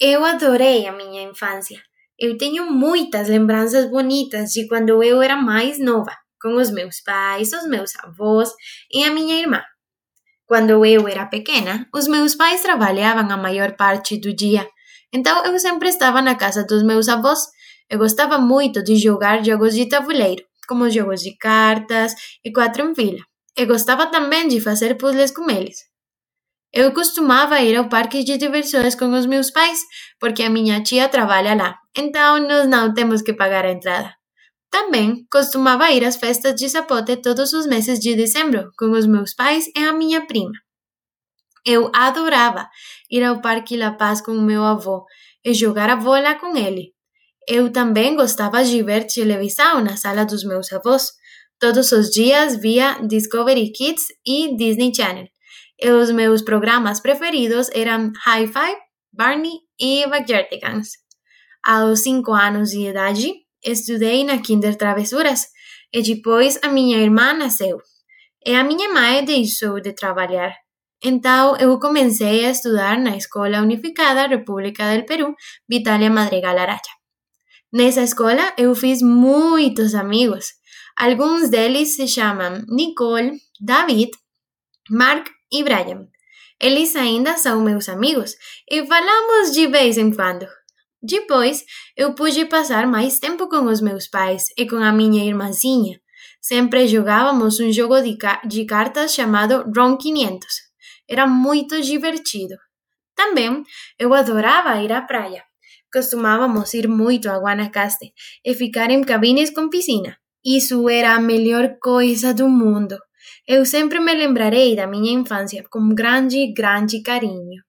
Eu adorei a minha infância. Eu tenho muitas lembranças bonitas de quando eu era mais nova, com os meus pais, os meus avós e a minha irmã. Quando eu era pequena, os meus pais trabalhavam a maior parte do dia, então eu sempre estava na casa dos meus avós. Eu gostava muito de jogar jogos de tabuleiro, como jogos de cartas e quatro em fila. Eu gostava também de fazer puzzles com eles. Eu costumava ir ao parque de diversões com os meus pais, porque a minha tia trabalha lá, então nós não temos que pagar a entrada. Também costumava ir às festas de Zapote todos os meses de dezembro, com os meus pais e a minha prima. Eu adorava ir ao Parque La Paz com meu avô e jogar a bola com ele. Eu também gostava de ver televisão na sala dos meus avós. Todos os dias via Discovery Kids e Disney Channel. Os meus programas preferidos eram Hi-Fi, Barney e Backyardigans. Aos cinco anos de idade, estudei na Kinder Travessuras e depois a minha irmã nasceu. E a minha mãe deixou de trabalhar. Então eu comecei a estudar na Escola Unificada República del Peru, Vitalia Madrigal Araya. Nessa escola eu fiz muitos amigos. Alguns deles se chamam Nicole, David, Mark e Brian. Eles ainda são meus amigos e falamos de vez em quando. Depois, eu pude passar mais tempo com os meus pais e com a minha irmãzinha. Sempre jogávamos um jogo de, ca de cartas chamado Ron 500. Era muito divertido. Também eu adorava ir à praia. Costumávamos ir muito a Guanacaste e ficar em cabines com piscina. Isso era a melhor coisa do mundo. Eu sempre me lembrarei da minha infância com grande, grande carinho.